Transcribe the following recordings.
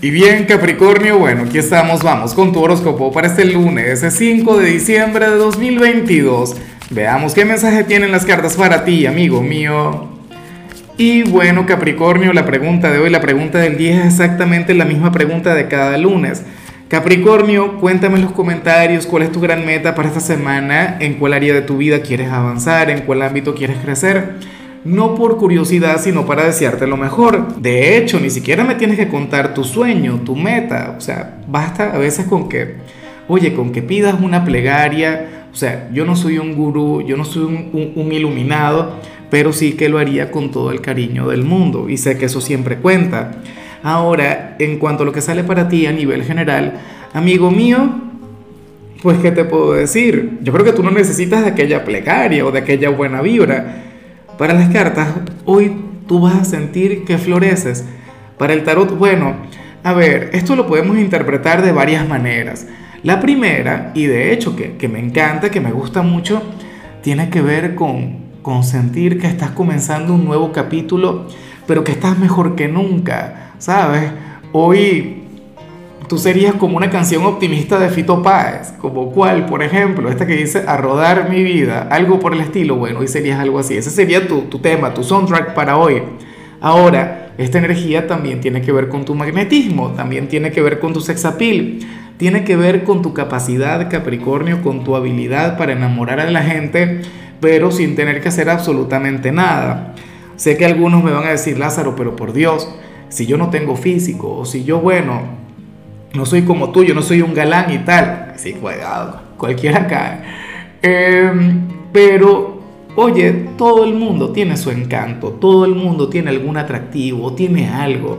Y bien, Capricornio, bueno, aquí estamos, vamos con tu horóscopo para este lunes, ese 5 de diciembre de 2022. Veamos qué mensaje tienen las cartas para ti, amigo mío. Y bueno, Capricornio, la pregunta de hoy, la pregunta del día es exactamente la misma pregunta de cada lunes. Capricornio, cuéntame en los comentarios cuál es tu gran meta para esta semana, en cuál área de tu vida quieres avanzar, en cuál ámbito quieres crecer no por curiosidad, sino para desearte lo mejor. De hecho, ni siquiera me tienes que contar tu sueño, tu meta. O sea, basta a veces con que, oye, con que pidas una plegaria. O sea, yo no soy un gurú, yo no soy un, iluminado, pero sí que lo haría con todo el cariño del mundo. Y sé que eso siempre cuenta. Ahora, en cuanto a lo que sale para ti a nivel general, amigo mío, pues ¿qué te puedo decir? Yo creo que tú no necesitas de aquella plegaria o de aquella buena vibra para las cartas, hoy tú vas a sentir que floreces. Para el tarot, bueno, a ver, esto lo podemos interpretar de varias maneras. La primera, y de hecho que, me encanta, que me gusta mucho, tiene que ver con, con sentir que estás comenzando un nuevo capítulo, pero que estás mejor que nunca, ¿sabes? Hoy tú serías como una canción optimista de Fito Páez, como cuál, por ejemplo, esta que dice a rodar mi vida, algo por el estilo, bueno, hoy serías algo así, ese sería tu, tu tema, tu soundtrack para hoy. Ahora, esta energía también tiene que ver con tu magnetismo, también tiene que ver con tu sexapil, tiene que ver con tu capacidad, Capricornio, con tu habilidad para enamorar a la gente, pero sin tener que hacer absolutamente nada. Sé que algunos me van a decir, Lázaro, pero por Dios, si yo no tengo físico, o si yo, bueno, no soy como tú, yo no soy un galán y tal. Así, cuidado, cualquiera cae. Em, pero, oye, todo el mundo tiene su encanto, todo el mundo tiene algún atractivo, tiene algo.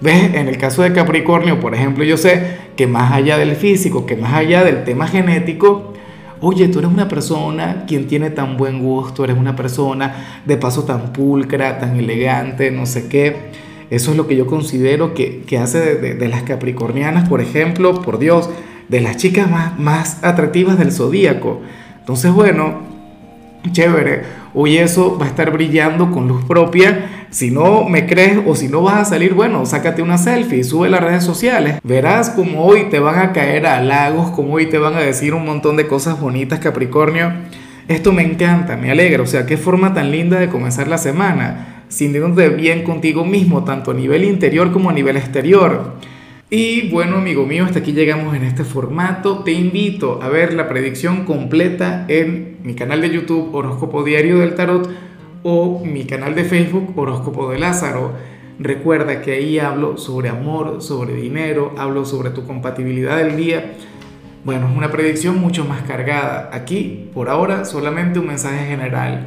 ¿Ves? En el caso de Capricornio, por ejemplo, yo sé que más allá del físico, que más allá del tema genético, oye, tú eres una persona quien tiene tan buen gusto, eres una persona de paso tan pulcra, tan elegante, no sé qué eso es lo que yo considero que, hace de, las capricornianas, por ejemplo, por Dios, de las chicas más, más atractivas del zodíaco. Entonces, bueno, chévere. Hoy eso va a estar brillando con luz propia. Si no me crees o si no vas a salir, bueno, sácate una selfie, sube las redes sociales. Verás como hoy te van a caer halagos, como hoy te van a decir un montón de cosas bonitas, Capricornio. Esto me encanta, me alegra. O sea, qué forma tan linda de comenzar la semana sintiéndote bien contigo mismo, tanto a nivel interior como a nivel exterior. Y bueno, amigo mío, hasta aquí llegamos en este formato. Te invito a ver la predicción completa en mi canal de YouTube Horóscopo Diario del Tarot o mi canal de Facebook Horóscopo de Lázaro. Recuerda que ahí hablo sobre amor, sobre dinero, hablo sobre tu compatibilidad del día. Bueno, es una predicción mucho más cargada. Aquí, por ahora, solamente un mensaje general